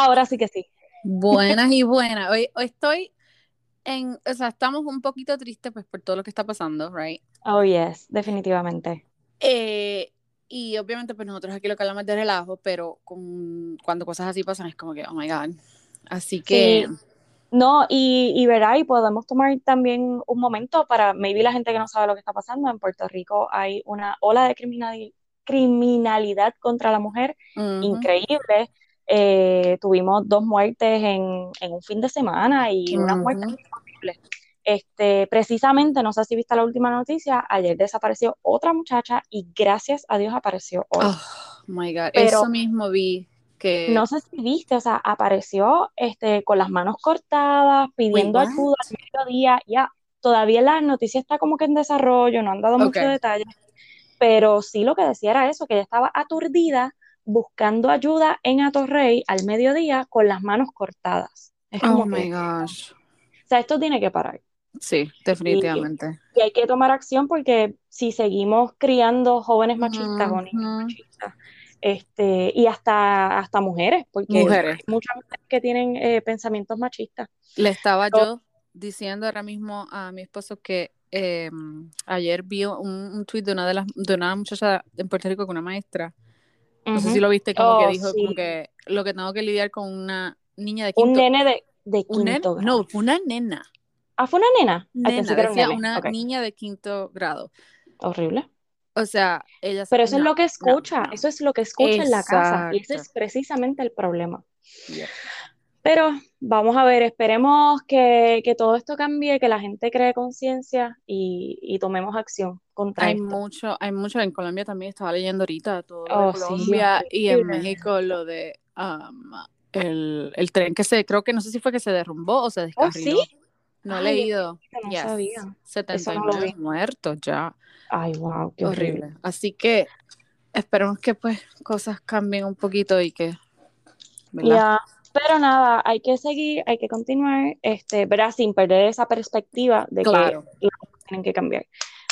Ahora sí que sí. Buenas y buenas. Hoy, hoy estoy en, o sea, estamos un poquito tristes pues por todo lo que está pasando, right? Oh, yes, definitivamente. Eh, y obviamente pues nosotros aquí lo que hablamos de relajo, pero con, cuando cosas así pasan es como que, oh my God. Así que... Sí. No, y, y verá, y podemos tomar también un momento para, maybe la gente que no sabe lo que está pasando, en Puerto Rico hay una ola de criminali- criminalidad contra la mujer ujú, increíble. Eh, tuvimos dos muertes en, en un fin de semana y unas muertes ujú. horribles. Este, precisamente, no sé si viste la última noticia, ayer desapareció otra muchacha y gracias a Dios apareció hoy. Oh my God, Pero eso mismo vi que... no sé si viste, o sea, apareció este, con las manos cortadas, Wait, pidiendo what? ayuda al mediodía. Ya, todavía la noticia está como que en desarrollo, no han dado mucho Ok. detalle, pero sí lo que decía era eso, que ella estaba aturdida buscando ayuda en Atorrey al mediodía con las manos cortadas. Es Oh my gosh. o sea, esto tiene que parar. Sí, definitivamente. y hay que tomar acción porque si seguimos criando jóvenes machistas o niños machistas, este, y hasta, hasta mujeres, porque hay Mujeres. muchas mujeres que tienen eh, pensamientos machistas. Le estaba Pero- yo diciendo ahora mismo a mi esposo que eh, ayer vi un, un tweet de una de las de una muchacha en Puerto Rico con una maestra. No sé si lo viste, como que Oh, dijo como que lo que tengo que lidiar con una niña de Un quinto. nene de, de Un quinto grado. no, fue una nena. Ah, fue una nena. Nena, un nene. una Ok, niña de quinto grado. horrible. O sea, ella Pero eso es lo que escucha, no. eso es lo que escucha en la casa, y ese es precisamente el problema. Pero vamos a ver, esperemos que, que todo esto cambie, que la gente cree conciencia y, y tomemos acción contra Hay esto. mucho, hay mucho en Colombia también, estaba leyendo ahorita todo lo de Oh, sí, Colombia y en. México lo de um, el, el tren que se, creo que no sé si fue que se derrumbó o se Oh, descarriló. sí. No he Ay, leído. no Yes. sabía. Eso no lo 79 vi. muertos ya. Ay, wow, qué horrible. Horrible. Así que esperemos que pues cosas cambien un poquito y que, ¿verdad? Ya, pero nada, hay que seguir, hay que continuar, este, ¿verdad? Sin perder esa perspectiva de que Claro. las cosas tienen que cambiar.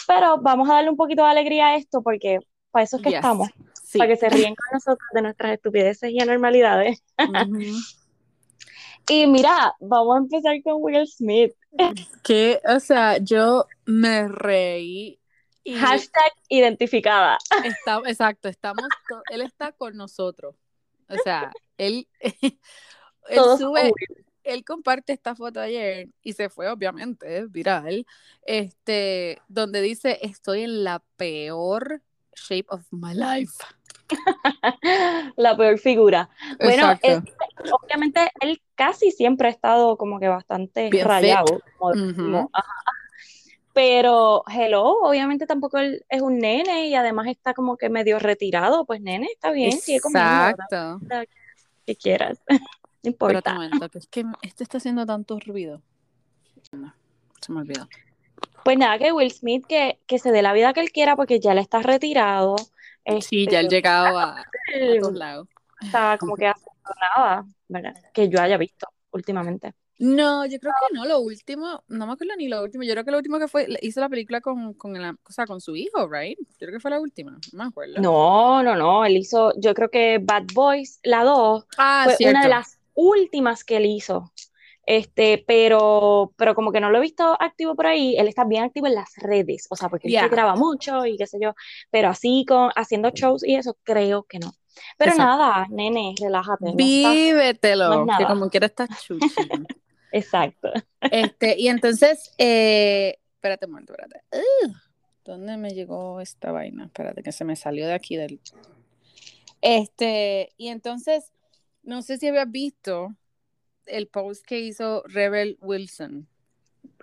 Pero vamos a darle un poquito de alegría a esto, porque para eso es que Yes. estamos, Sí. para que se ríen con nosotros de nuestras estupideces y anormalidades. Ujú. Y mira, vamos a empezar con Will Smith. Que, o sea, yo me reí y Hashtag identificada. está, exacto, estamos, to- él está con nosotros. O sea, él, él Todos sube, él comparte esta foto ayer y se fue obviamente viral, este, donde dice estoy en la peor shape of my life. La peor figura. Bueno, obviamente él casi siempre ha estado como que bastante Bien rayado, como. Ajá. Pero, hello, obviamente tampoco él es un nene y además está como que medio retirado. Pues nene, está bien, sigue comiendo Exacto. que quieras. No importa. momento, que es que este está haciendo tanto ruido. No, se me olvidó. Pues nada, que Will Smith que, que se dé la vida que él quiera porque ya él está retirado. Sí, ya él Este, llegado a, a él todos lados. está como que nada, ¿verdad? Que yo haya visto últimamente. No, yo creo que no, lo último, no me acuerdo ni lo último, yo creo que lo último que fue, hizo la película con, con, la, o sea, con su hijo, right? Yo creo que fue la última, no me acuerdo. No, no, no, él hizo, yo creo que Bad Boys, la 2, Ah, fue una de cierto. las últimas que él hizo. Este, pero, pero como que no lo he visto activo por ahí, él está bien activo en las redes, o sea, porque él se Yeah. graba mucho y qué sé yo, pero así con, haciendo shows y eso, creo que no. Pero Exacto. nada, nene, relájate, no Vívetelo, no es que como quiera estás chuchi. Exacto. Este, y entonces, eh, espérate un momento, espérate. ¿dónde me llegó esta vaina? Espérate, que se me salió de aquí del. Este, y entonces, no sé si habías visto el post que hizo Rebel Wilson.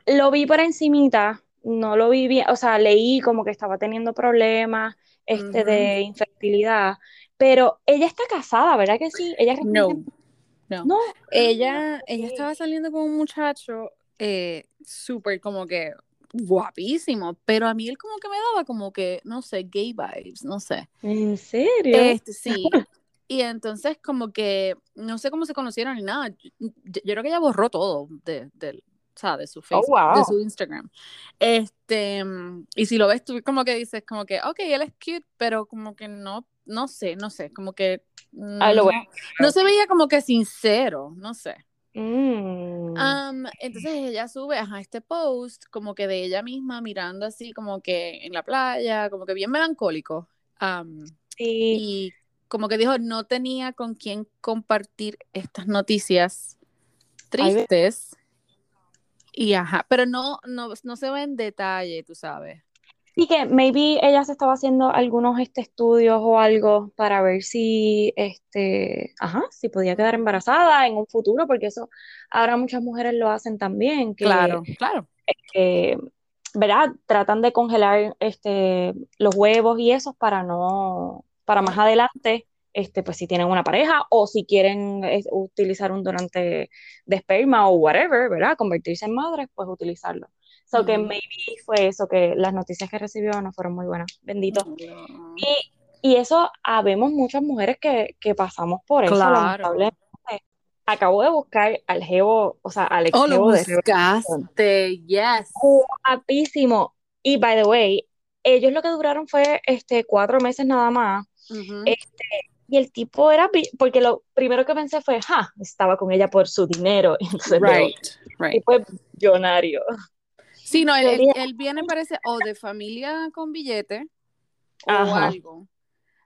Lo vi por encimita, no lo vi bien, o sea, leí como que estaba teniendo problemas, este, de infertilidad, pero ella está casada, ¿verdad que sí? Ella No, no. no, Ella, ella estaba saliendo con un muchacho eh, súper como que guapísimo, pero a mí él como que me daba como que, no sé, gay vibes, no sé. ¿En serio? Este, sí. Y entonces como que, no sé cómo se conocieron ni nada. Yo, yo creo que ella borró todo de, del- o sea, de su Facebook, wow. de su Instagram. Este, mm, y si lo ves tú como que dices como que, ok, él es cute, pero como que no, no sé, no sé, como que Ah, lo no, bueno. no se veía como que sincero, no sé. Mm. Entonces ella sube a este post como que de ella misma mirando así como que en la playa, como que bien melancólico. Sí. y como que dijo, no tenía con quién compartir estas noticias Ay, tristes. Y ajá, pero no, no, no se ve en detalle, tú sabes. Sí que maybe ella se estaba haciendo algunos este, estudios o algo para ver si, este, ajá, si podía quedar embarazada en un futuro, porque eso ahora muchas mujeres lo hacen también, que, Claro, claro. que, ¿verdad? Tratan de congelar este, los huevos y esos para no, para más adelante, este, pues si tienen una pareja o si quieren eh, utilizar un donante de esperma o whatever, ¿verdad? Convertirse en madres, pues utilizarlo. So que Ujú. maybe fue eso, que las noticias que recibió no fueron muy buenas. Bendito. Y, y eso habemos muchas mujeres que, que pasamos por eso, Claro. lamentablemente. Acabo de buscar al jevo, o sea, al ex Oh, lo buscaste, yes. Guapísimo. Y by the way, ellos lo que duraron fue este cuatro meses nada más. Ujú. Este, y el tipo era, porque lo primero que pensé fue, ja, estaba con ella por su dinero. Y entonces Right, right. tipo es millonario. Sí, no, él, él- Sería- él viene, parece, o de familia con billete o Ajá. algo.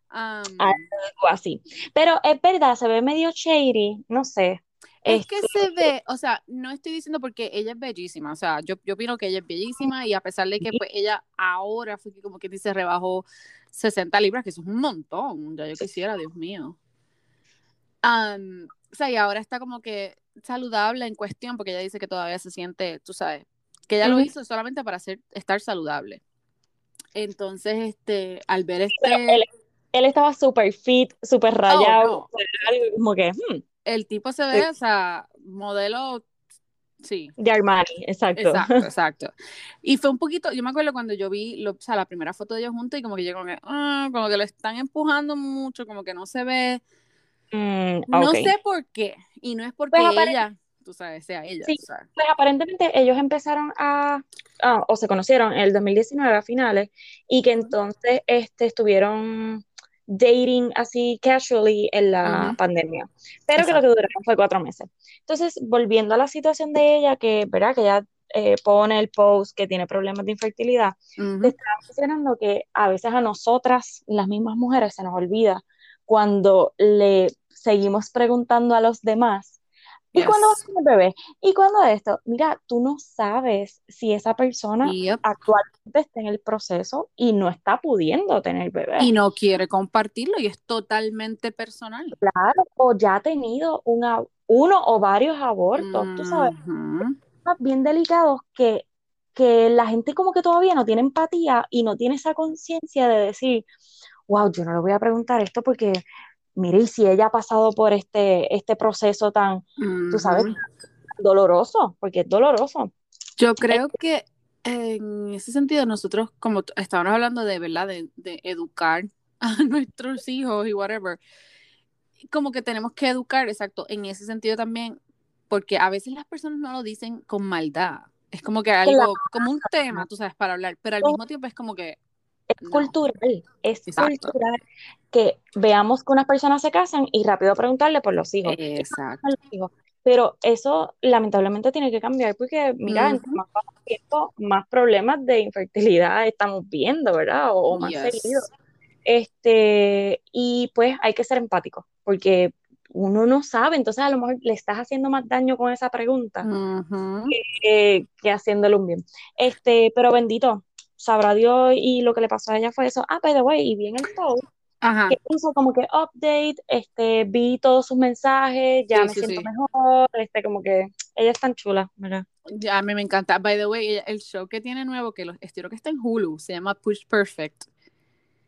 Am, Algo así. Pero es verdad, se ve medio shady, no sé. es que Este, se ve, o sea, no estoy diciendo porque ella es bellísima, o sea, yo, yo opino que ella es bellísima y a pesar de que pues ella ahora fue que como que dice rebajó 60 libras, que eso es un montón, ya yo quisiera, Dios mío. O sea, y ahora está como que saludable en cuestión porque ella dice que todavía se siente, tú sabes, que ella lo Ujú. hizo solamente para hacer, estar saludable. Entonces, este, al ver Pero este, él, él estaba súper fit, súper rayado, no. algo como que, hmm, el tipo se ve, o sea, modelo, sí, de Armani, exacto. exacto, exacto. Y fue un poquito, yo me acuerdo cuando yo vi, lo, o sea, la primera foto de ellos juntos y como que yo como que, ah, como que lo están empujando mucho, como que no se ve, Mm, no ok. sé por qué, y no es porque Pues ella, tú sabes, sea ella, Sí. sabes. Pues aparentemente ellos empezaron a, ah, o se conocieron en el 2019 a finales, y que entonces este, estuvieron dating así casually en la Ujú. pandemia, pero que lo Exacto. que duraron fue cuatro meses. Entonces, volviendo a la situación de ella, que, ¿verdad? Que ella eh, pone el post que tiene problemas de infertilidad, te Ujú. estaba mencionando que a veces a nosotras, las mismas mujeres, se nos olvida cuando le seguimos preguntando a los demás, ¿y cuándo vas a Yes. tener bebé? ¿Y cuándo esto? Mira, tú no sabes si esa persona Yep. actualmente está en el proceso y no está pudiendo tener bebé. Y no quiere compartirlo y es totalmente personal. Claro, o ya ha tenido una, uno o varios abortos, tú sabes, Ujú. temas bien delicados que, que la gente como que todavía no tiene empatía y no tiene esa conciencia de decir, wow, yo no le voy a preguntar esto porque, mire, y si ella ha pasado por este, este proceso tan, tú sabes, doloroso, porque es doloroso. Yo creo que en ese sentido nosotros, como estábamos hablando de, ¿verdad? De, de educar a nuestros hijos y whatever, como que tenemos que educar, exacto, en ese sentido también, porque a veces las personas no lo dicen con maldad. Es como que algo, como un tema, tú sabes, para hablar, pero al mismo tiempo es como que, Es no, cultural, es exacto, cultural que veamos que unas personas se casan y rápido preguntarle por los hijos. ¿Qué pasa exacto. con los hijos? Pero eso lamentablemente tiene que cambiar porque, mira, entre Ujú. más pasa tiempo, más problemas de infertilidad estamos viendo, ¿verdad? O, o más seguido. Yes. Este, y pues hay que ser empático, porque uno no sabe, entonces a lo mejor le estás haciendo más daño con esa pregunta que, que haciéndole un bien. Este, pero bendito, sabrá Dios y lo que le pasó a ella fue eso. Ah, by the way, y vi en el post Ajá, que puso como que update, este, vi todos sus mensajes, ya sí, me sí, siento sí. mejor, este, como que ella es tan chula, ¿verdad? Ya, a mí me encanta. By the way, el show que tiene nuevo, que lo estiro que está en Hulu, se llama Push Perfect.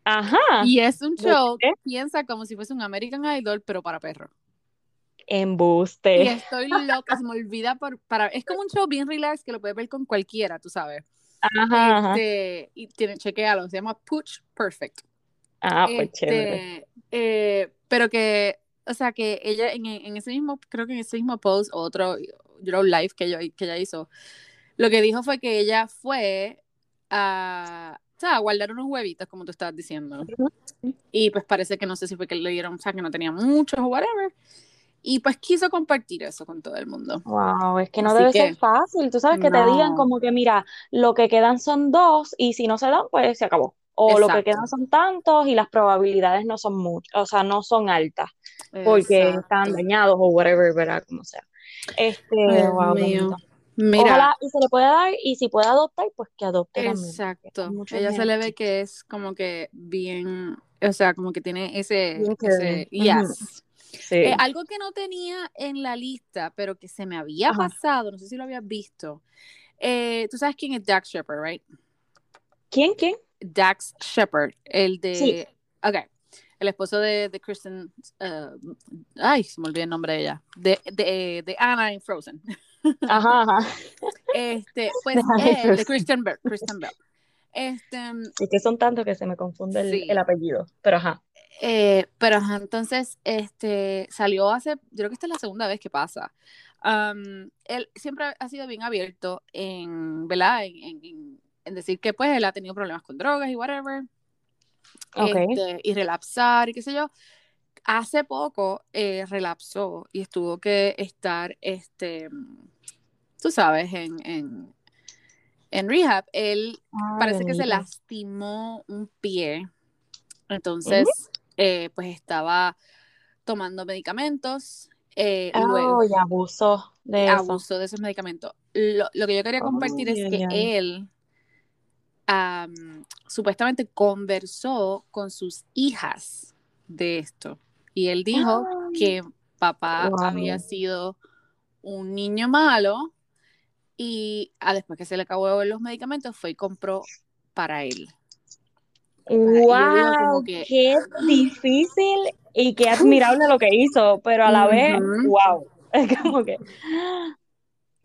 Ajá, Y es un ¿de show, qué? piensa como si fuese un American Idol, pero para perros. Y Embuste. estoy loca, se me olvida por, para, es como un show bien relax que lo puedes ver con cualquiera, tú sabes. Ajá, ajá. Este, y tiene, chequealo, se llama Push Perfect. Ah, pues chévere. Este, eh, pero que, o sea, que ella en, en ese mismo, creo que en ese mismo post, otro, know, live que, yo, que ella hizo, lo que dijo fue que ella fue a, sea, guardar unos huevitos, como tú estabas diciendo. Y pues parece que no sé si fue que le dieron, o sea, que no tenía muchos o whatever. Y pues quiso compartir eso con todo el mundo. Wow, es que no debe ser fácil. Tú sabes que te digan como que, mira, lo que quedan son dos y si no se dan, pues se acabó. O lo que quedan son tantos y las probabilidades no son muchas, o sea, no son altas porque están dañados o whatever, ¿verdad? Como sea. Este, wow, Mira, Ojalá y se le pueda dar y si puede adoptar, pues que adopte Exacto. Ella se le ve que es como que bien, o sea, como que tiene ese, ese yes. Eh, algo que no tenía en la lista, pero que se me había pasado, no sé si lo habías visto. Eh, Tú sabes quién es Dax Shepard, right? ¿Quién? ¿Quién? Dax Shepard, el de. Sí. Ok. El esposo de, de Kristen. Uh, ay, se me olvidó el nombre de ella. De, de, de Anna en Frozen. Ajá, ajá. Este, pues él, de Christian Bell. Christian Bell. Este, y que son tantos que se me confunde el, el apellido, pero ajá. Eh, pero ajá, entonces, este, salió hace, yo creo que esta es la segunda vez que pasa. Um, él siempre ha sido bien abierto en, ¿verdad? En, en, en, decir que pues él ha tenido problemas con drogas y whatever. Okay. Este, y relapsar y qué sé yo hace poco eh, relapsó y estuvo que estar, este, tú sabes, en, en, en rehab. Él parece que se lastimó un pie. Entonces, eh, pues estaba tomando medicamentos. Eh, oh, luego, y abuso de abuso de esos medicamentos. Lo, lo que yo quería compartir es que él supuestamente conversó con sus hijas de esto. Y él dijo que papá había sido un niño malo y ah, después que se le acabó los medicamentos fue y compró para él. ¡Wow! ¡Qué difícil y qué admirable lo que hizo! Pero a la vez, ¡wow! Es como que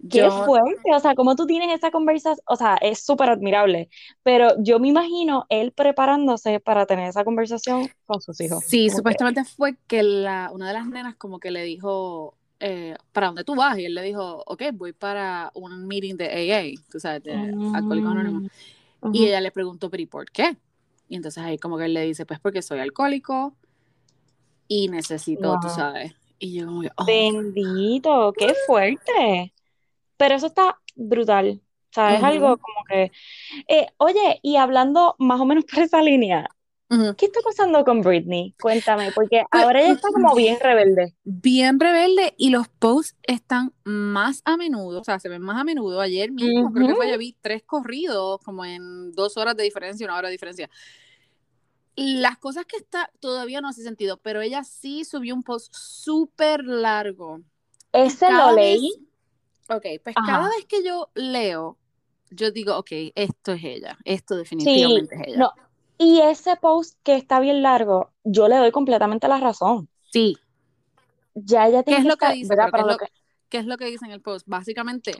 Qué fuerte, o sea, como tú tienes esa conversación, o sea, es súper admirable, pero yo me imagino él preparándose para tener esa conversación con sus hijos. Sí, supuestamente fue que la, una de las nenas como que le dijo, eh, ¿para dónde tú vas? Y él le dijo, ok, voy para un meeting de AA, tú sabes, de Alcohólicos Anónimos. Y ella le preguntó, pero ¿y por qué? Y entonces ahí como que él le dice, pues porque soy alcohólico y necesito, tú sabes. Y yo como, oh. Bendito, qué fuerte pero eso está brutal. O sea, es algo como que. Eh, oye, y hablando más o menos por esa línea, ¿qué está pasando con Britney? Cuéntame, porque pues, ahora ella está como bien rebelde. Bien rebelde y los posts están más a menudo, o sea, se ven más a menudo. Ayer mismo creo que fue, ya vi tres corridos, como en dos horas de diferencia, una hora de diferencia. Las cosas que está todavía no hace sentido, pero ella sí subió un post súper largo. Ese lo leí. Ok, pues cada vez que yo leo, yo digo, ok, esto es ella, esto definitivamente es ella. No. Y ese post que está bien largo, yo le doy completamente la razón. Sí. Ya ella tiene ¿Qué es lo que dice? ¿Qué, es lo, que dice en el post? Básicamente,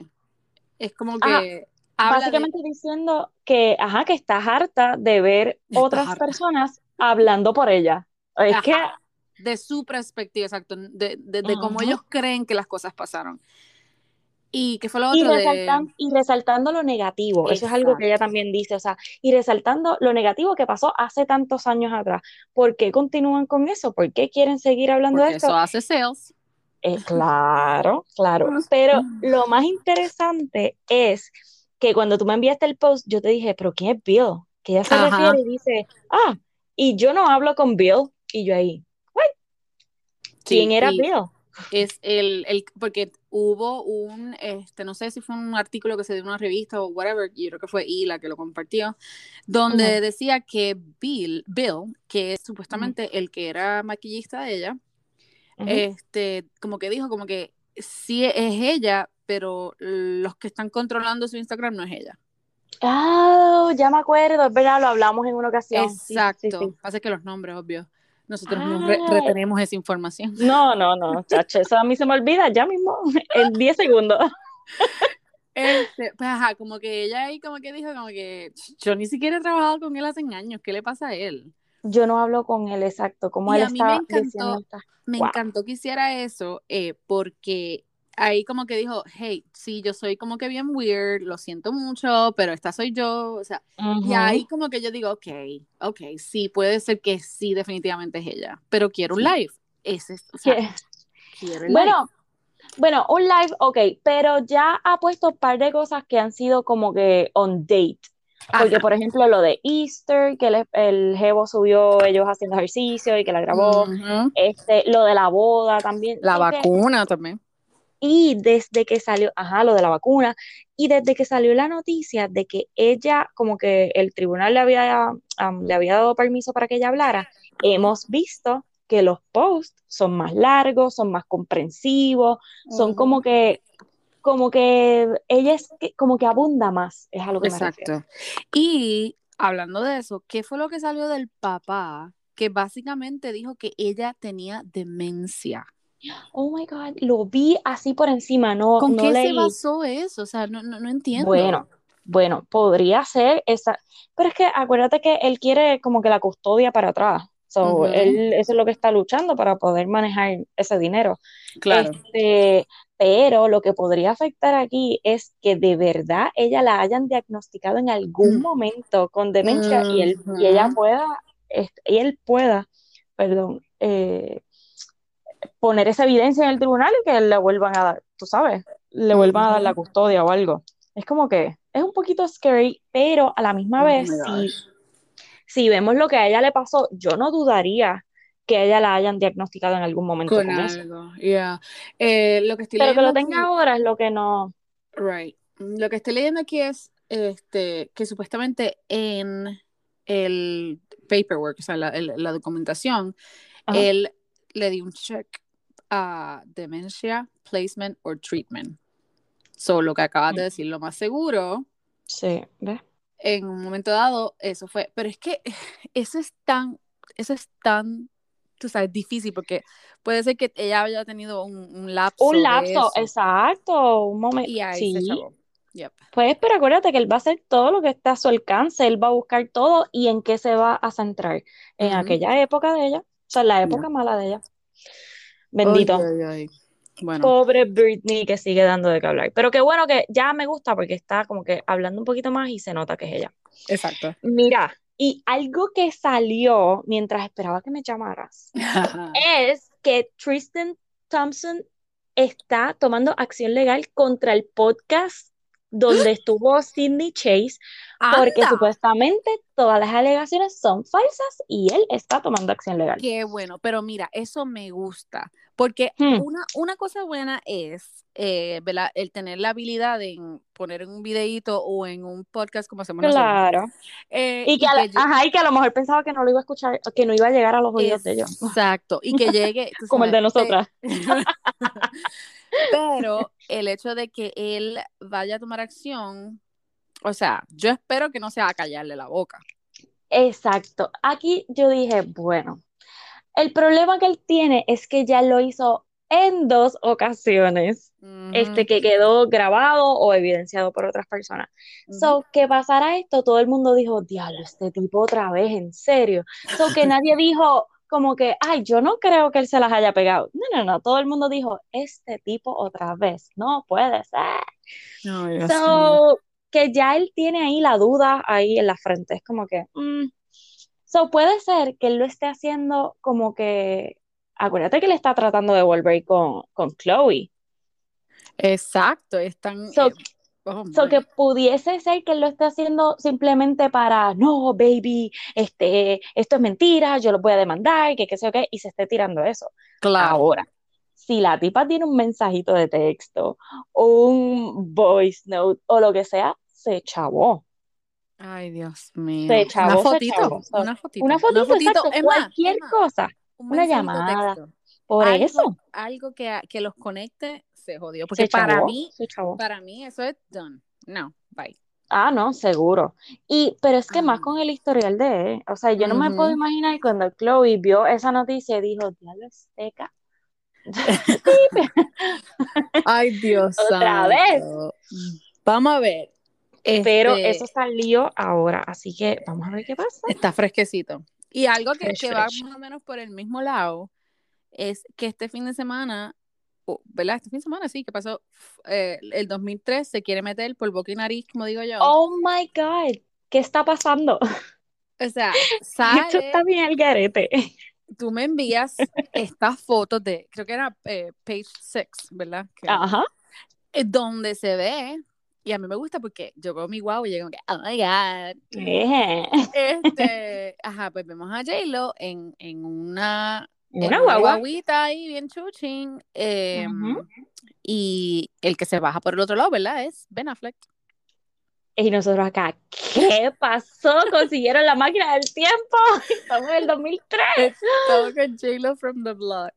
es como que... básicamente diciendo que, ajá, que estás harta de ver otras personas hablando por ella. Es que... De su perspectiva, exacto, de, de, cómo ellos creen que las cosas pasaron. ¿Y qué fue lo otro? Y, resaltando lo negativo, eso es algo que ella también dice, o sea, y resaltando lo negativo que pasó hace tantos años atrás. ¿Por qué continúan con eso? ¿Por qué quieren seguir hablando de esto? Eso hace sales. Eh, claro, claro. Pero lo más interesante es que cuando tú me enviaste el post, yo te dije, pero ¿quién es Bill? Que ella se refiere y dice, ah, y yo no hablo con Bill. Y yo ahí, ¿quién era Bill? Es el, el, porque hubo un, este, no sé si fue un artículo que se dio en una revista o whatever, yo creo que fue Ila que lo compartió, donde decía que Bill, Bill, que es supuestamente el que era maquillista de ella, este, como que dijo como que sí es ella, pero los que están controlando su Instagram no es ella. Ah, ya me acuerdo, es verdad, lo hablamos en una ocasión. Exacto, hace que los nombres, obvio. Nosotros no retenemos esa información. No, no, no, chacho, eso a mí se me olvida ya mismo, en 10 segundos. Este, pues ajá, como que ella ahí como que dijo como que yo ni siquiera he trabajado con él hace años, ¿qué le pasa a él? Yo no hablo con él, exacto, como él a mí me encantó, me encantó que hiciera eso, eh, porque ahí como que dijo, hey, sí, yo soy como que bien weird, lo siento mucho, pero esta soy yo, o sea, y ahí como que yo digo, ok, ok, sí, puede ser que sí, definitivamente es ella, pero quiero un live, ese es, o sea, quiero bueno, Bueno, un live, ok, pero ya ha puesto un par de cosas que han sido como que on date. Porque, por ejemplo, lo de Easter, que el, el Jevo subió ellos haciendo ejercicio y que la grabó. este, lo de la boda también. La vacuna también. Y desde que salió, ajá, lo de la vacuna, y desde que salió la noticia de que ella, como que el tribunal le había, le había dado permiso para que ella hablara, hemos visto que los posts son más largos, son más comprensivos, son como que como que ella es como que abunda más, es algo que Exacto. y hablando de eso, ¿qué fue lo que salió del papá? Que básicamente dijo que ella tenía demencia. Oh my God, lo vi así por encima, no. ¿Con qué se basó eso? O sea, no, no, entiendo. Bueno, bueno, podría ser esa, pero es que acuérdate que él quiere como que la custodia para atrás. So, él, eso es lo que está luchando para poder manejar ese dinero. Claro. Este, pero lo que podría afectar aquí es que de verdad ella la hayan diagnosticado en algún mm. momento con demencia y, él, y ella pueda, y él pueda, perdón, eh, poner esa evidencia en el tribunal y que le vuelvan a dar, tú sabes, le vuelvan a dar la custodia o algo. Es como que es un poquito scary, pero a la misma oh vez, si, si vemos lo que a ella le pasó, yo no dudaría que ella la hayan diagnosticado en algún momento con, algo. Eh, lo que Pero que lo tenga ahora es lo que no. Right. Lo que estoy leyendo aquí es este, que supuestamente en el paperwork, o sea, la, la documentación, él le dio un check a demencia, placement or treatment. So, lo que acabas de mm. decir, lo más seguro. Sí, ¿ves? En un momento dado, eso fue. Pero es que eso es tan, eso es tan tú sabes, difícil porque puede ser que ella haya tenido un, un lapso. Un lapso, exacto, un momento. Y ahí sí. Pues, pero acuérdate que él va a hacer todo lo que está a su alcance, él va a buscar todo y en qué se va a centrar. En aquella época de ella, o sea, la época mala de ella. Bendito. Bueno. Pobre Britney que sigue dando de qué hablar. Pero qué bueno que ya me gusta porque está como que hablando un poquito más y se nota que es ella. Exacto. Mira, y algo que salió mientras esperaba que me llamaras es que Tristan Thompson está tomando acción legal contra el podcast donde estuvo Sidney Chase, porque supuestamente todas las alegaciones son falsas y él está tomando acción legal. Qué bueno, pero mira, eso me gusta, porque hmm. una, una cosa buena es eh, el tener la habilidad de poner en un videíto o en un podcast como hacemos claro. Eh, y, que, a, ajá, y que a lo mejor pensaba que no lo iba a escuchar, que no iba a llegar a los oídos de ellos. Exacto, y que llegue. como el de nosotras. Pero el hecho de que él vaya a tomar acción, o sea, yo espero que no sea a callarle la boca. Exacto. Aquí yo dije, bueno, el problema que él tiene es que ya lo hizo en dos ocasiones, este que quedó grabado o evidenciado por otras personas. So, que pasara esto, todo el mundo dijo, diablo, este tipo otra vez, en serio. So, que nadie dijo, como que, ay, yo no creo que él se las haya pegado. No, no, no, todo el mundo dijo, este tipo otra vez, no puede ser. No, so, que ya él tiene ahí la duda ahí en la frente, es como que, mm. so puede ser que él lo esté haciendo como que, acuérdate que le está tratando de volver con, con Chloe. Exacto, están... Oh, so que pudiese ser que él lo esté haciendo simplemente para, no, baby, este, esto es mentira, yo lo voy a demandar, que qué sé yo qué, y se esté tirando eso. Claro. Ahora, si la tipa tiene un mensajito de texto, un voice note o lo que sea, se chavó. Ay, Dios mío. Se chavó, una fotito, una fotito. Una fotito, cualquier cosa. una llamada. Por eso. Algo que, que los conecte se jodió. Porque para mí, para mí eso es done. No, bye. Ah, no, seguro. Y, pero es que más con el historial de él. O sea, yo no me puedo imaginar cuando Chloe vio esa noticia y dijo, diablo, seca. Ay, Dios. Otra vez. Vamos a ver. Pero este eso salió ahora, así que vamos a ver qué pasa. Está fresquecito. Y algo que, que va más o menos por el mismo lado es que este fin de semana ¿verdad? Este fin de semana, sí, ¿qué pasó? Eh, el 2003 se quiere meter por boca y nariz, como digo yo. Oh my God, ¿qué está pasando? O sea, Esto sale, está bien al garete. tú me envías estas fotos de, creo que era eh, page 6, ¿verdad? Que- Ajá. eh, donde se ve, y a mí me gusta porque yo veo mi guau y llego que, oh my God. Eh, Este, ajá, pues vemos a J-Lo en, en una, Una guagua. guaguita ahí, bien chuchín. eh, Ujú. Y el que se baja por el otro lado, ¿verdad? Es Ben Affleck. Y nosotros acá, ¿qué pasó? Consiguieron la máquina del tiempo. Estamos en el 2003. Estaba con J-Lo from the block.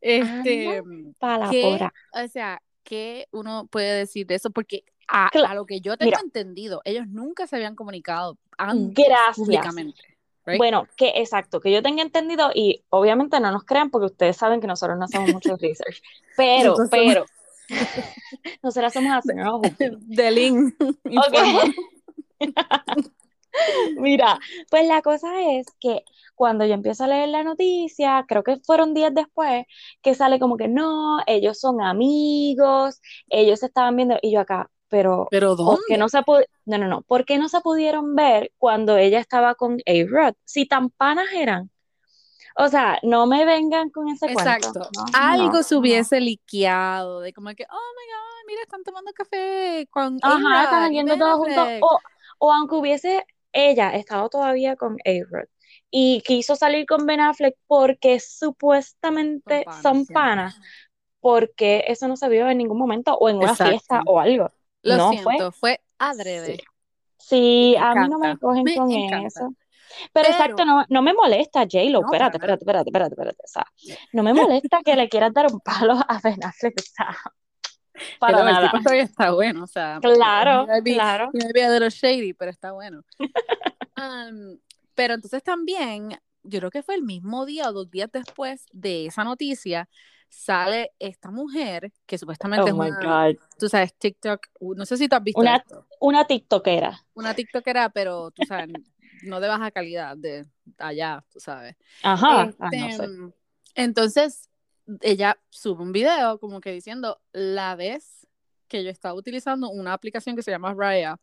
Este, Para o sea, ¿qué uno puede decir de eso? Porque a, lo que yo tengo mira. entendido, ellos nunca se habían comunicado antes Gracias. públicamente. Right? Bueno, que exacto, que yo tenga entendido y obviamente no nos crean porque ustedes saben que nosotros no hacemos mucho research, pero, Nosotros somos- pero, nosotros somos así, ¿no? de. Mira, pues la cosa es que cuando yo empiezo a leer la noticia, creo que fueron días después, que sale como que no, ellos son amigos, ellos se estaban viendo, y yo acá, pero Pero ¿por qué ¿dónde? no se no, no, no, ¿por qué no se pudieron ver cuando ella estaba con A-Rod? Si tan panas eran. O sea, no me vengan con ese cuento. Exacto. No, Algo no, se no. hubiese liqueado de como que, oh my God, mira, están tomando café con Ajá, están yendo todos juntos. Affleck". O, o aunque hubiese ella estado todavía con A-Rod y quiso salir con Ben Affleck porque supuestamente Son panas, son panas, porque eso no se vio en ningún momento o en una Exacto. fiesta o algo. Lo no siento, fue. fue adrede. Sí. Sí, Me a mí no me cogen me con encanta. eso. Pero, Pero- exacto, no, no me molesta, J-Lo. No, espérate, espérate, espérate, espérate, espérate. O sea, no me molesta que le quieras dar un palo a Ben Affleck. O sea, para Pero el nada. tipo todavía está bueno, o sea. Claro, claro. might be a little shady, pero está bueno. Um, pero entonces también, yo creo que fue el mismo día o dos días después de esa noticia, sale esta mujer que supuestamente Oh es una, God. tú sabes, TikTok, no sé si tú has visto Una- esto, Una TikTokera. una TikTokera, pero tú sabes, no de baja calidad, de allá, tú sabes. Ajá. Ah, no Este, sé. Entonces, ella sube un video como que diciendo la vez que yo estaba utilizando una aplicación que se llama Raya,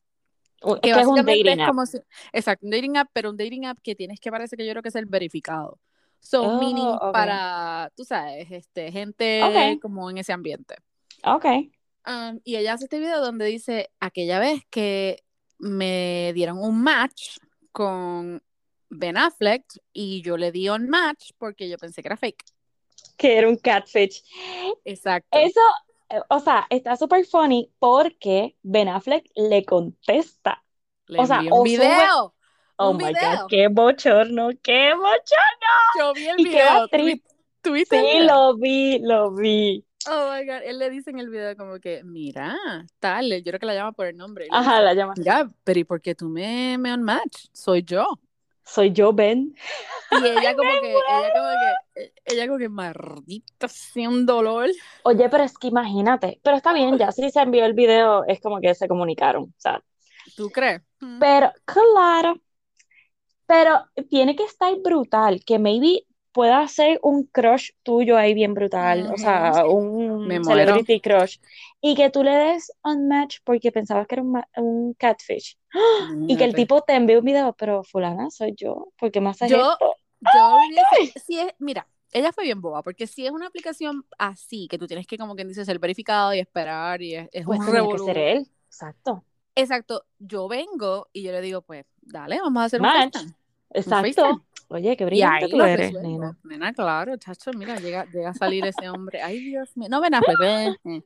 que que es un dating es app. como si, exacto, un dating app, pero un dating app que tienes que parece que yo creo que es el verificado. So, Oh, meaning para, tú sabes, este, gente como en ese ambiente. Ok. Um, y ella hace este video donde dice, aquella vez que me dieron un match con Ben Affleck y yo le di un match porque yo pensé que era fake. Que era un catfish. Exacto. Eso, o sea, está súper funny porque Ben Affleck le contesta. Le o sea, un o sube- video. Oh my video. God, qué bochorno, qué bochorno. Yo vi el Y qué video. actriz. ¿Tú- ¿Tuviste el Sí, lo vi, lo vi. Oh my God. Él le dice en el video como que, mira, tal, yo creo que la llama por el nombre. Ajá, dice, la llama. Mira, pero ¿y por qué tú me, me un match? Soy yo. Soy yo, Ben. Y ella como que, ella como que, ella como que, maldita un dolor. Oye, pero es que imagínate. Pero está bien, ya si se envió el video, es como que se comunicaron. O sea, ¿Tú crees? Mm. Pero, claro, pero tiene que estar brutal, que maybe pueda ser un crush tuyo ahí bien brutal, o sea, un Me muero. celebrity crush, y que tú le des un match porque pensabas que era un, un catfish, y que el tipo te envíe un video, pero fulana, soy yo, ¿por qué me haces Yo- esto? Yo si es, mira, ella fue bien boba, porque si es una aplicación así, que tú tienes que, como quien dice, ser verificado y esperar, y es, es Pues un tenía que ser él, exacto, Exacto, yo vengo y yo le digo, pues, dale, vamos a hacer un Match. FaceTime. Exacto, oye, qué brillante tú lo eres, resuelvo. nena. Nena, claro, chacho, mira, llega, llega a salir ese hombre. Ay, Dios mío. No, ven a eh.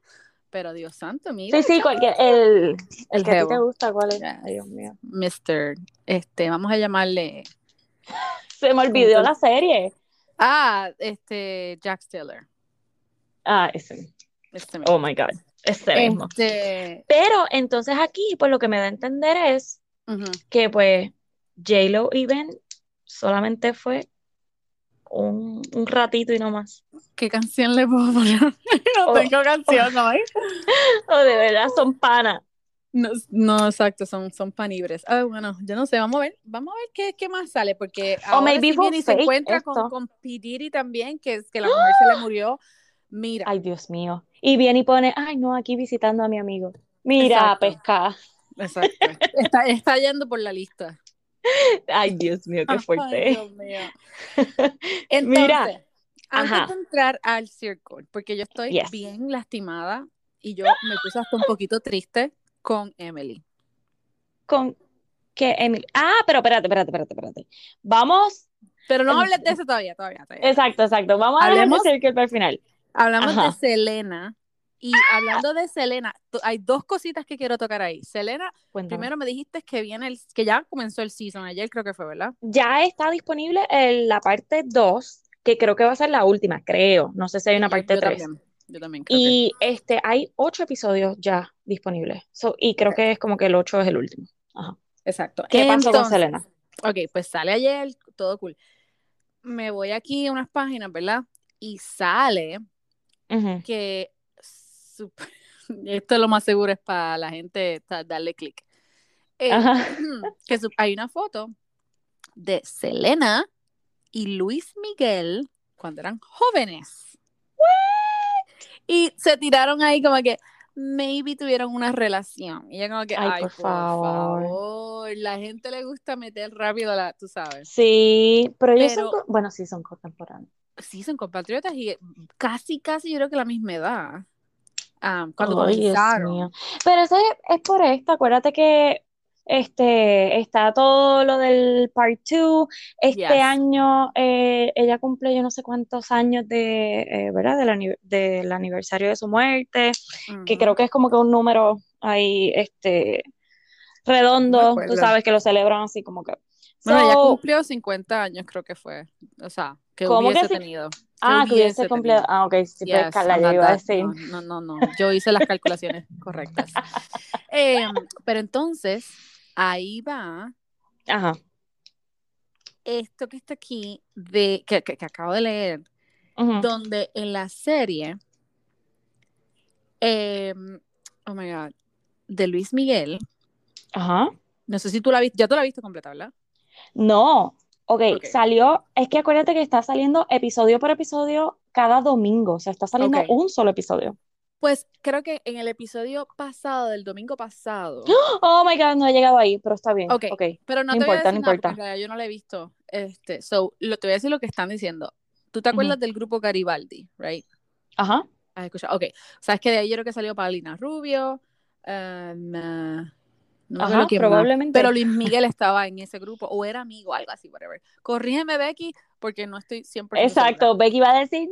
Pero Dios santo, mira. Sí, sí, cualquier, el, el que a ti te gusta, ¿cuál es? Ay, Dios mío. Mr. Este, vamos a llamarle. Se me olvidó la serie. Ah, este, Jack Stiller. Ah, ese. Este Oh mismo. my God, mismo. Este, Pero entonces aquí, pues lo que me da a entender es que pues J-Lo y Ben solamente fue un, un ratito y no más. ¿Qué canción le puedo poner? no Oh. tengo canción hoy. O de verdad son panas. No, no, exacto, son, son panibres. Ah, bueno, yo no sé, vamos a ver, vamos a ver qué, qué más sale, porque O ahora maybe viene y se encuentra esto. con, con P. Diddy también, que es que la mujer se le murió. Mira. Ay, Dios mío. Y viene y pone, ay, no, aquí visitando a mi amigo. Mira, pesca. Exacto. Está, está yendo por la lista. Ay, Dios mío, qué Ay, fuerte. Dios mío. Entonces, Mira, antes ajá. de entrar al circle, porque yo estoy Yes. bien lastimada y yo me puse hasta un poquito triste con Emily. Con que Emily. Ah, pero espérate, espérate, espérate, espérate. Vamos. Pero no Em, hables de eso todavía, todavía. todavía. Exacto, exacto. Vamos a dejar Hablemos- el circle para el final. Hablamos Ajá. de Selena. Y hablando de Selena, hay dos cositas que quiero tocar ahí. Selena, Cuéntame. primero me dijiste que viene el, que ya comenzó el season ayer, creo que fue, ¿verdad? Ya está disponible la parte 2, que creo que va a ser la última, creo. No sé si hay una parte yo 3. también, yo también creo que Y este, hay ocho episodios ya disponibles. So, y creo que es como que el 8 es el último. Ajá. Exacto. ¿Qué pasó con Selena? Ok, pues sale ayer, todo cool. Me voy aquí a unas páginas, ¿verdad? Y sale que sup- esto lo más seguro es para la gente darle clic. Eh, que hay una foto de Selena y Luis Miguel cuando eran jóvenes. Y se tiraron ahí como que maybe tuvieron una relación. Y yo como que, Ay, ay, por por, favor. favor. La gente le gusta meter rápido la, tú sabes. Sí, pero ellos Pero- son, bueno, sí, son contemporáneos. Sí, son compatriotas y casi, casi yo creo que la misma edad. Ah, cuando Dios comenzaron. Pero eso es, por esto, acuérdate que este está todo lo del part 2. Este Yes. año eh, ella cumple yo no sé cuántos años de, eh, ¿verdad? Del, ani- del aniversario de su muerte, que creo que es como que un número ahí, este, redondo, tú sabes que lo celebran así como que. Bueno, ella So, cumplió 50 años, creo que fue. O sea, que ¿Cómo que hubiese sí? tenido. Que ah, que hubiese cumplido. tenido. Ah, ok, sí, pues Yes, Carla, I'm yo iba a decir. No, no, no. Yo hice las calculaciones correctas. Em, pero entonces, ahí va Ajá. esto que está aquí, de, que, que- que acabo de leer, donde en la serie, em, oh my God, de Luis Miguel, Ajá. no sé si tú la viste, ya tú la viste completa, ¿verdad? No, ok, Ok. salió, es que acuérdate que está saliendo episodio por episodio cada domingo, o sea, está saliendo un solo episodio. Pues creo que en el episodio pasado, del domingo pasado, Oh my God, no he llegado ahí, pero está bien. Ok. Ok. pero no, No te voy a importa, decir no nada, importa. yo no la he visto. Este, so, lo, te voy a decir lo que están diciendo. ¿Tú te acuerdas del grupo Garibaldi, right? Ajá. ¿Has escuchado? Ok. Sabes que de ahí yo creo que salió Paulina Rubio. um, uh, no Ajá, quién más. probablemente. Pero Luis Miguel estaba en ese grupo, o era amigo, algo así, whatever. Corrígeme, Becky, porque no estoy 100% Exacto, Becky va a decir.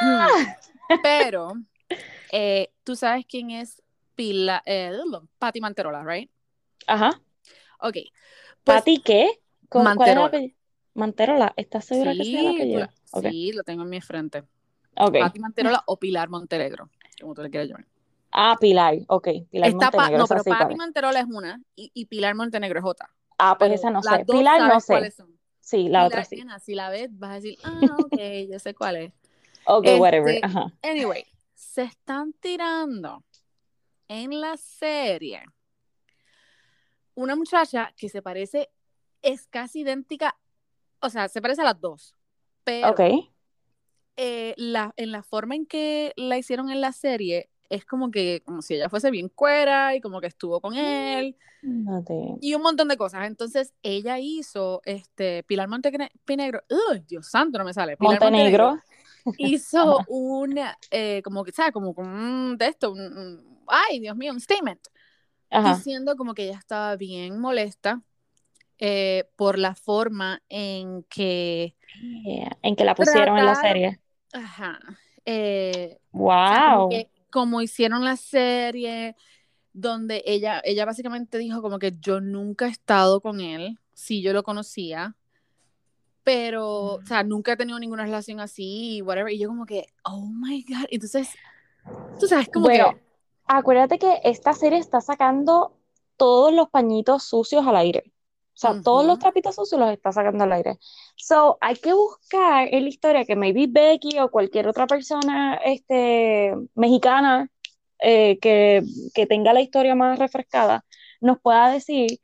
Mm. Pero, eh, tú sabes quién es Pila, eh, Patti Manterola, right? ajá, Ok. Pues, ¿Pati qué? ¿Con- ¿Cuál es Manterola. Manterola, ¿estás segura que sea sí, apellido? cla- Ok, sí, lo tengo en mi frente. ok. Patti Manterola o Pilar Montenegro, como tú le quieras llamar. Ah, Pilar, ok, Pilar Está Montenegro, no, pero Patti. Manterola es una y, y Pilar Montenegro es otra. Ah, pues Pero esa no sé. dos Pilar no sé. cuáles son. Sí, la Pilar, otra sí. si la ves, vas a decir, ah, ok, yo sé cuál es. Ok, Este, whatever. Ajá. Anyway, se están tirando en la serie una muchacha que se parece, es casi idéntica, o sea, se parece a las dos, pero eh, la, en la forma en que la hicieron en la serie es como que, como si ella fuese bien cuera y como que estuvo con él Ándate. y un montón de cosas. Entonces ella hizo, este, Pilar Montenegro, ¡Uy, Dios santo, no me sale! Pilar Montenegro. hizo una, eh, como que, ¿sabes? Como, como un un- un- ay, Dios mío, un statement, Ajá. diciendo como que ella estaba bien molesta eh, por la forma en que, Yeah, En que la pusieron en la Trataron- serie. ajá, eh, o sea, como hicieron la serie, donde ella, ella básicamente dijo como que yo nunca he estado con él, sí yo lo conocía, pero, o sea, nunca he tenido ninguna relación así, whatever, y yo como que, oh my God, entonces, tú sabes, como Bueno, que, acuérdate que esta serie está sacando todos los pañitos sucios al aire. O sea, todos los trapitos sucios los está sacando al aire. So, hay que buscar en la historia que maybe Becky o cualquier otra persona este, mexicana eh, que, que tenga la historia más refrescada nos pueda decir,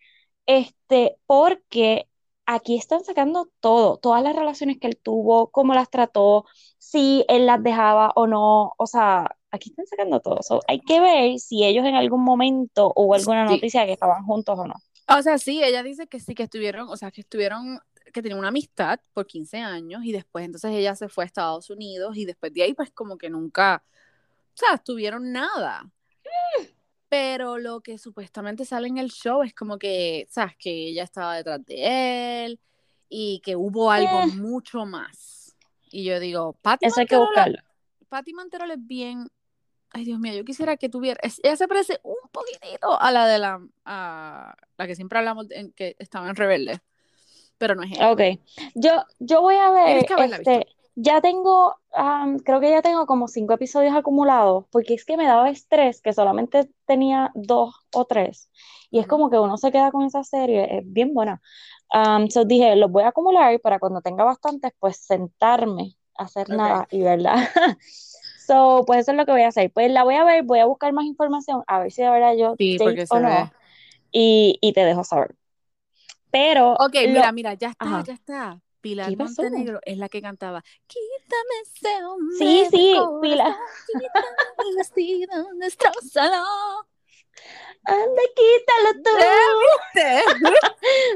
este, porque aquí están sacando todo, todas las relaciones que él tuvo, cómo las trató, si él las dejaba o no, o sea, aquí están sacando todo. So, hay que ver si ellos en algún momento hubo alguna Sí. noticia que estaban juntos o no. O sea, sí, ella dice que sí, que estuvieron, o sea, que estuvieron, que tenían una amistad por 15 años y después entonces ella se fue a Estados Unidos y después de ahí pues como que nunca, o sea, estuvieron nada. Pero lo que supuestamente sale en el show es como que, sabes, que ella estaba detrás de él y que hubo algo Eh. mucho más. Y yo digo, Pati Eso hay que buscarlo. Pati Manterola es bien. Ay, Dios mío, yo quisiera que tuviera. es- ella se parece un poquitito a la de la. a la que siempre hablamos en que estaba en Rebelde. Pero no es ella. Ok, yo, yo voy a ver, que este, ya tengo, am, creo que ya tengo como cinco episodios acumulados, porque es que me daba estrés que solamente tenía dos o tres, y es como que uno se queda con esa serie, es bien buena. Um, so dije, los voy a acumular para cuando tenga bastantes, pues sentarme hacer Ok. nada y verla. So, pues eso es lo que voy a hacer. Pues la voy a ver, voy a buscar más información, a ver si de verdad yo Sí, porque o no, y, y te dejo saber. Pero Ok, lo- mira, mira, ya está, Ajá. ya está. Pilar. Montenegro es la que cantaba. Quítame ese hombre. Sí, sí, corazón, Pilar. Quítame mi vestido, destrózalo. Anda, quítalo tú.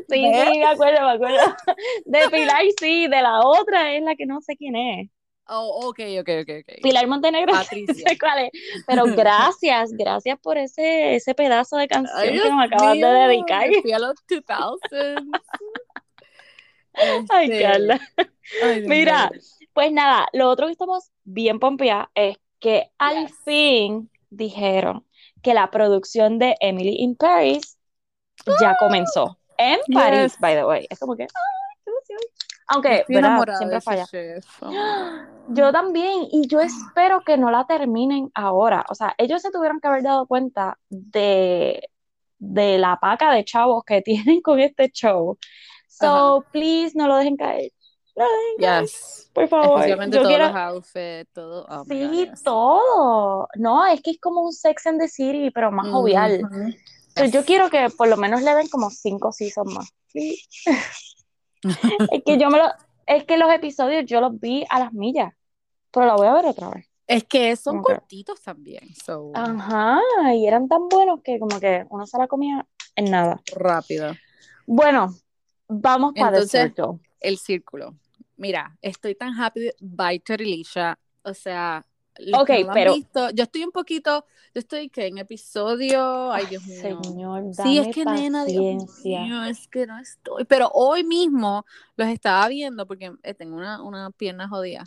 Sí, sí, me acuerdo, me acuerdo. De Pilar, sí, de la otra es la que no sé quién es. Oh, ok, ok, ok, ok. Pilar Montenegro, Patricia. sé cuál es. Pero gracias, gracias por ese, ese pedazo de canción Ay, que me acabas mío, de dedicar. fui a los 2000s. Ay, Este, Carla. ay, Mira, pues nada, lo otro que estamos bien pompeadas es que al fin dijeron que la producción de Emily in Paris ya comenzó. En París, Yes. by the way. Es como que, ay, qué emoción. Aunque, ¿verdad? Siempre falla. chef. Yo también, y yo espero que no la terminen ahora. O sea, ellos se tuvieron que haber dado cuenta de, de la paca de chavos que tienen con este show. So, please, no lo dejen caer. No lo dejen caer, Yes. por favor. Especialmente Yo todos quiero, los outfits, todo. Oh my God, sí, yes. todo. No, es que es como un Sex and the City, pero más jovial. Ujú. So, yo Yes. quiero que por lo menos le den como cinco seasons más. Sí. Es que yo me lo, es que los episodios yo los vi a las millas, pero la voy a ver otra vez. Es que son cortitos también. So, Ajá, y eran tan buenos que como que uno se la comía en nada. rápido. Bueno, vamos para Entonces, Circle. El círculo. Mira, estoy tan happy by Terilisha. O sea, los Ok, que no lo han pero- visto, yo estoy un poquito, yo estoy que en episodio, ay Dios mío. Señor, Sí, es dame que nena, Dios paciencia. mío, es que no estoy. Pero hoy mismo los estaba viendo porque eh, tengo una, una pierna jodida.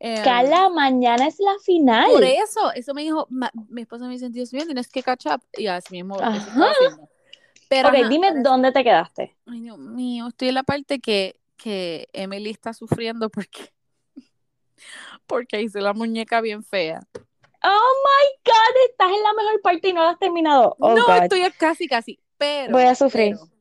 Eh, Carla, mañana es la final. por eso, eso me dijo, ma- mi esposa me dice, Dios mío, tienes que catch up. Y así mismo Ajá. Pero, Ok, ajá, dime pero- dónde te quedaste. ay Dios mío, estoy en la parte que, que Emily está sufriendo porque, porque hice la muñeca bien fea. Oh my God, estás en la mejor parte y no la has terminado. Oh no, God. estoy casi, casi, pero... Voy a sufrir. pero-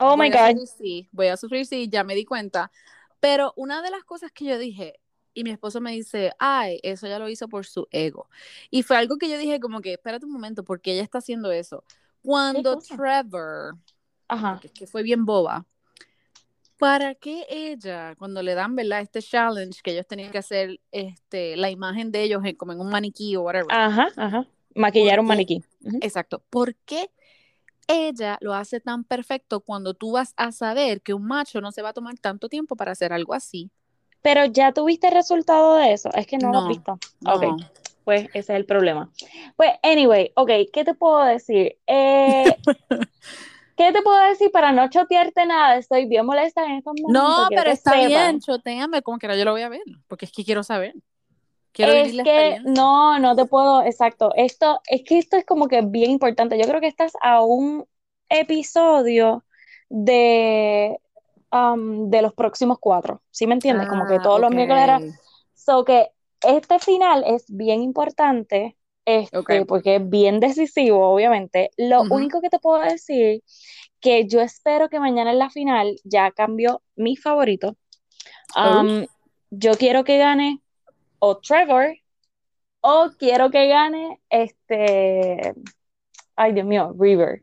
Oh my God. sufrir, sí, voy a sufrir, sí, ya me di cuenta. Pero una de las cosas que yo dije, y mi esposo me dice, ay, eso ya lo hizo por su ego. Y fue algo que yo dije como que, espérate un momento, porque ella está haciendo eso. Cuando? Trevor, Ajá. que fue bien boba, ¿para qué ella, cuando le dan, ¿verdad? Este challenge que ellos tenían que hacer, este, la imagen de ellos en, como en un maniquí o whatever? Ajá, ajá. Maquillar un maniquí. Exacto. ¿Por qué ella lo hace tan perfecto cuando tú vas a saber que un macho no se va a tomar tanto tiempo para hacer algo así? Pero ya tuviste el resultado de eso. Es que no, lo has visto. No. Ok, pues ese es el problema. Pues, anyway, ok, ¿qué te puedo decir? Eh, ¿qué te puedo decir para no chotearte nada? Estoy bien molesta en estos momentos. No, pero está bien, choteame, como que yo lo voy a ver, porque es que quiero saber. Quiero Es que no, no te puedo, exacto. Esto, es que esto es como que bien importante. Yo creo que estás a un episodio de, um, de los próximos cuatro. ¿Sí me entiendes? Como que Ah, todos los ok. miércoles era. So que este final es bien importante, este, porque es bien decisivo, obviamente. Lo único que te puedo decir que yo espero que mañana en la final ya cambió mi favorito. Oh. Yo quiero que gane o Trevor o quiero que gane este, ay Dios mío, River.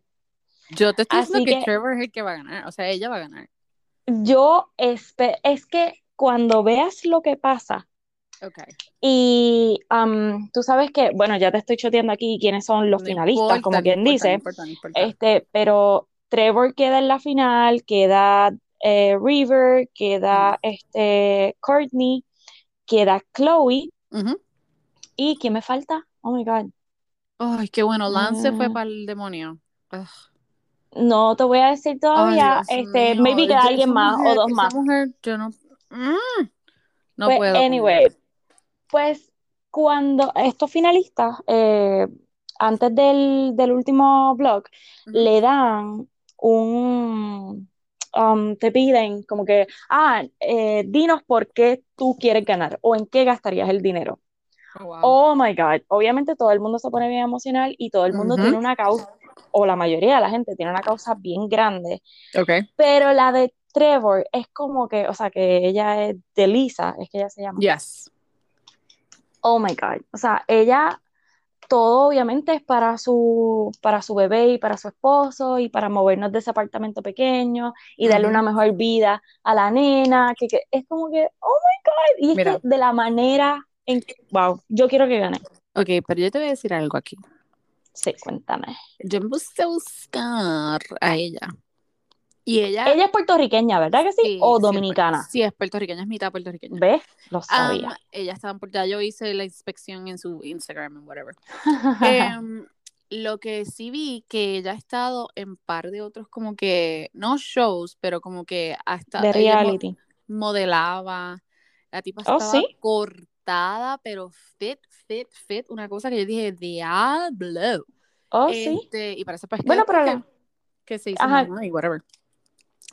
Yo te estoy diciendo que, que- Trevor es el que va a ganar, o sea, ella va a ganar. Yo es que cuando veas lo que pasa Ok. y um, tú sabes que, bueno, ya te estoy choteando aquí quiénes son los No finalistas, importa, como no quien importa, dice, importa, no importa. este, pero Trevor queda en la final, queda eh, River, queda este Courtney, queda Chloe y ¿quién me falta? Oh my God. Ay, qué bueno. Lance fue Ah. para el demonio. Ugh. No te voy a decir todavía, este, mío. maybe queda alguien más o dos más. mujer, yo no. Mm, no Pues, puedo. anyway. Pues cuando estos finalistas, eh, antes del, del último blog, le dan un, um, te piden como que, ah, eh, dinos por qué tú quieres ganar o en qué gastarías el dinero. Oh, wow. Oh my God, obviamente todo el mundo se pone bien emocional y todo el mundo tiene una causa, o la mayoría de la gente tiene una causa bien grande, Ok. pero la de Trevor es como que, o sea, que ella es de Lisa, es que ella se llama. Yes. Oh my God. O sea, ella, todo obviamente es para su, para su bebé y para su esposo y para movernos de ese apartamento pequeño y darle una mejor vida a la nena, que, que es como que, oh my God. Y es Mira. que de la manera en que, wow, yo quiero que gane. Ok, pero yo te voy a decir algo aquí. Sí, cuéntame. Yo me puse a buscar a ella. Y ella. Ella es puertorriqueña, ¿verdad que sí? sí, o dominicana. Sí, es puertorriqueña, es mitad puertorriqueña. ¿Ves? Lo Um, sabía. ella estaba por ya yo hice la inspección en su Instagram and whatever. Em, lo que sí vi que ella ha estado en par de otros como que no shows, pero como que hasta de reality. modelaba. La tipa Oh, estaba sí. cortada, pero fit, fit, fit, una cosa que yo dije, diablo. Oh, sí. Este, y parece pues que, Bueno, pero que, la- que se hizo Ajá. mamá y whatever.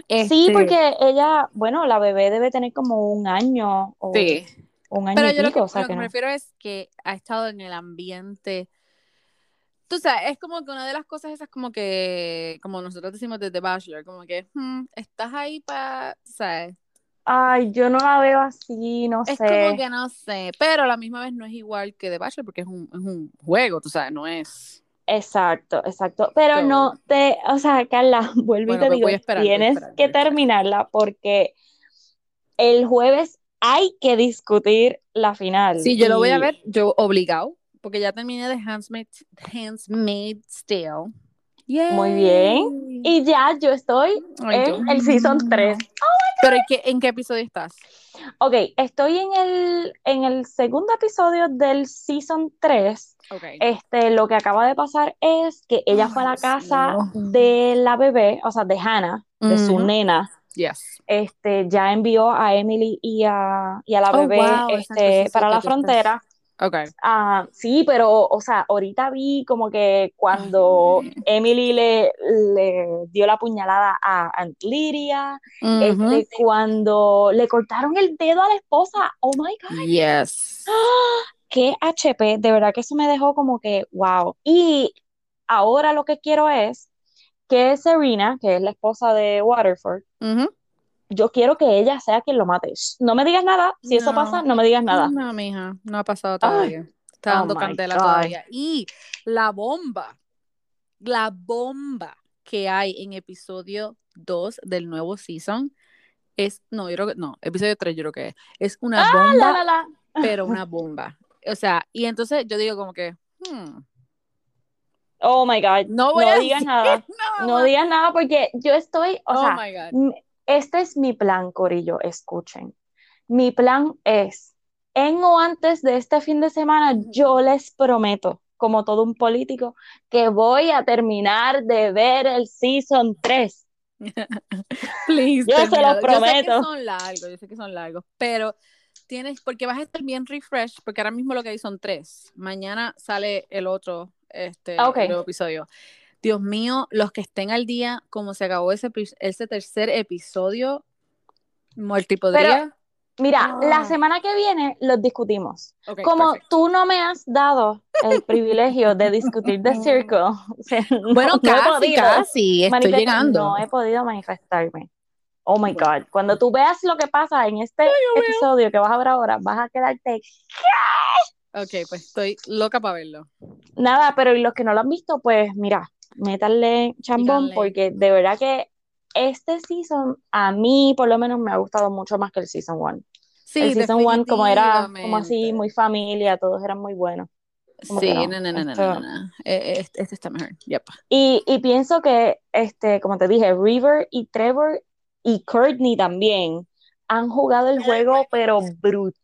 Sí, Este, porque ella, bueno, la bebé debe tener como un año o sí. un año Pero y yo lo que, pico, o sea lo que que me refiero es que ha estado en el ambiente. Tú sabes, es como que una de las cosas esas como que, como nosotros decimos desde Bachelor, como que hmm, estás ahí para, ¿sabes? Ay, yo no la veo así, no Es sé. como que no sé, pero a la misma vez no es igual que The Bachelor porque es un, es un juego, tú sabes, no es. Exacto, exacto. Pero no te, o sea, Carla, vuelvo y te digo, esperar, tienes esperar, que terminarla porque el jueves hay que discutir la final. Sí, yo lo voy a ver, yo obligado, porque ya terminé de Handmaid's, Handmaid's Tale. Muy bien. Y ya yo estoy Ay, en el season mío. 3. Pero ¿en qué, ¿en qué episodio estás? Ok, estoy en el, en el segundo episodio del season 3. Ok. Este, lo que acaba de pasar es que ella fue a la casa de la bebé, o sea, de Hannah, de su nena. Yes. Este, ya envió a Emily y a, y a la Oh, bebé wow, este, para la frontera. Ok. Ah, sí, pero, o sea, ahorita vi como que cuando mío. Emily le, le dio la puñalada a Aunt Lydia, este, cuando le cortaron el dedo a la esposa, oh my God, Yes. qué HP, de verdad que eso me dejó como que, wow. Y ahora lo que quiero es que Serena, que es la esposa de Waterford. Yo quiero que ella sea quien lo mate. No me digas nada, si eso pasa, no me digas nada. No, mija, no ha pasado Ay, todavía. Está oh dando my candela God. todavía. Y la bomba, la bomba que hay en episodio 2 del nuevo season es, no, yo creo que, no, episodio 3 yo creo que es, es una Ah, bomba, la, la, la. pero una bomba. O sea, y entonces yo digo como que, hmm, Oh my God, no voy no a digas decir nada, nada no digas nada porque yo estoy, o Oh sea, my God. Este es mi plan, Corillo, escuchen. Mi plan es, en o antes de este fin de semana, yo les prometo, como todo un político, que voy a terminar de ver el season 3. Please, Yo se los termínalo. Yo sé que prometo. son largos, yo sé que son largos, pero tienes, porque vas a estar bien refresh, porque ahora mismo lo que hay son tres. Mañana sale el otro, este, Ah, ok. nuevo episodio. Dios mío, los que estén al día, como se acabó ese, ese tercer episodio, muerto y podría. Mira, la Ah. semana que viene los discutimos. Como perfecto. tú no me has dado el privilegio de discutir The Circle, o sea, no- Bueno, no casi, podido casi, estoy llegando. No he podido manifestarme. Oh my. God. Cuando tú veas lo que pasa en este episodio que vas a ver ahora, vas a quedarte Ok, pues estoy loca para verlo. nada, pero y los que no lo han visto, pues mira, métanle chambón Díganle. porque de verdad que este season a mí por lo menos me ha gustado mucho más que el season 1. Sí, el season 1 como era como así, muy familia, todos eran muy buenos. como Sí, no, no, no, no, no, esto- no, no. Eh, eh, Este, este está mejor. Yep. Y, y pienso que, este, como te dije, River y Trevor y Courtney también han jugado el juego, pero brutal.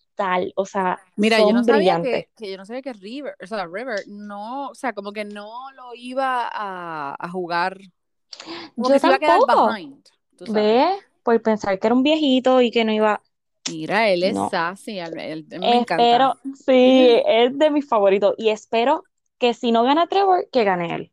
O sea, Mira, son yo no sabía que, que yo no sabía que River, o sea, River no, o sea, como que no lo iba a, a jugar. Como Yo que se iba a quedar tampoco. behind. tú sabes. ¿Ves? Por pensar que era un viejito y que no iba. Mira, él es No. sassy, él, él- me encanta. Espero, sí, es de mis favoritos. Y espero que si no gana Trevor, que gane él.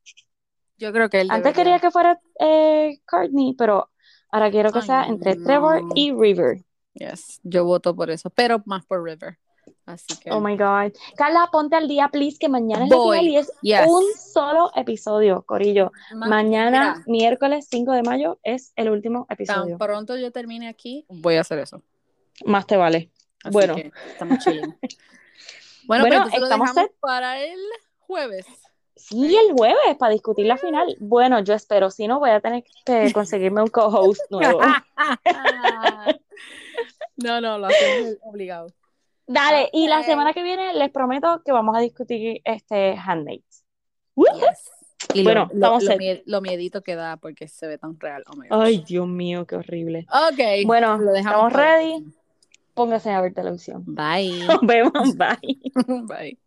Yo creo que él Antes debería. quería que fuera eh, Courtney, pero ahora quiero que Ay, sea entre no. Trevor y River. Yes, yo voto por eso, pero más por River. Así que. Oh my God. Carla, ponte al día, please, que mañana es la final y es Yes. un solo episodio, Corillo. Ma- Mañana, mira, miércoles 5 de mayo, es el último tan episodio. pronto yo termine aquí, voy a hacer eso. Más te vale. Así Bueno. estamos chilling. Bueno, Bueno, pues lo estamos set. para el jueves. Sí, el jueves para discutir la final. Bueno, yo espero, si no, voy a tener que conseguirme un co-host nuevo. no, no, lo hacemos obligado. Dale, y la Ok. semana que viene les prometo que vamos a discutir este Handmaids. Yes. Y Bueno, lo, estamos lo set. mie- lo miedito que da porque se ve tan real. Oh. Ay, Dios mío, qué horrible. Ok. Bueno, lo dejamos estamos ready. Pónganse a ver televisión. Bye. Nos vemos, bye. Bye.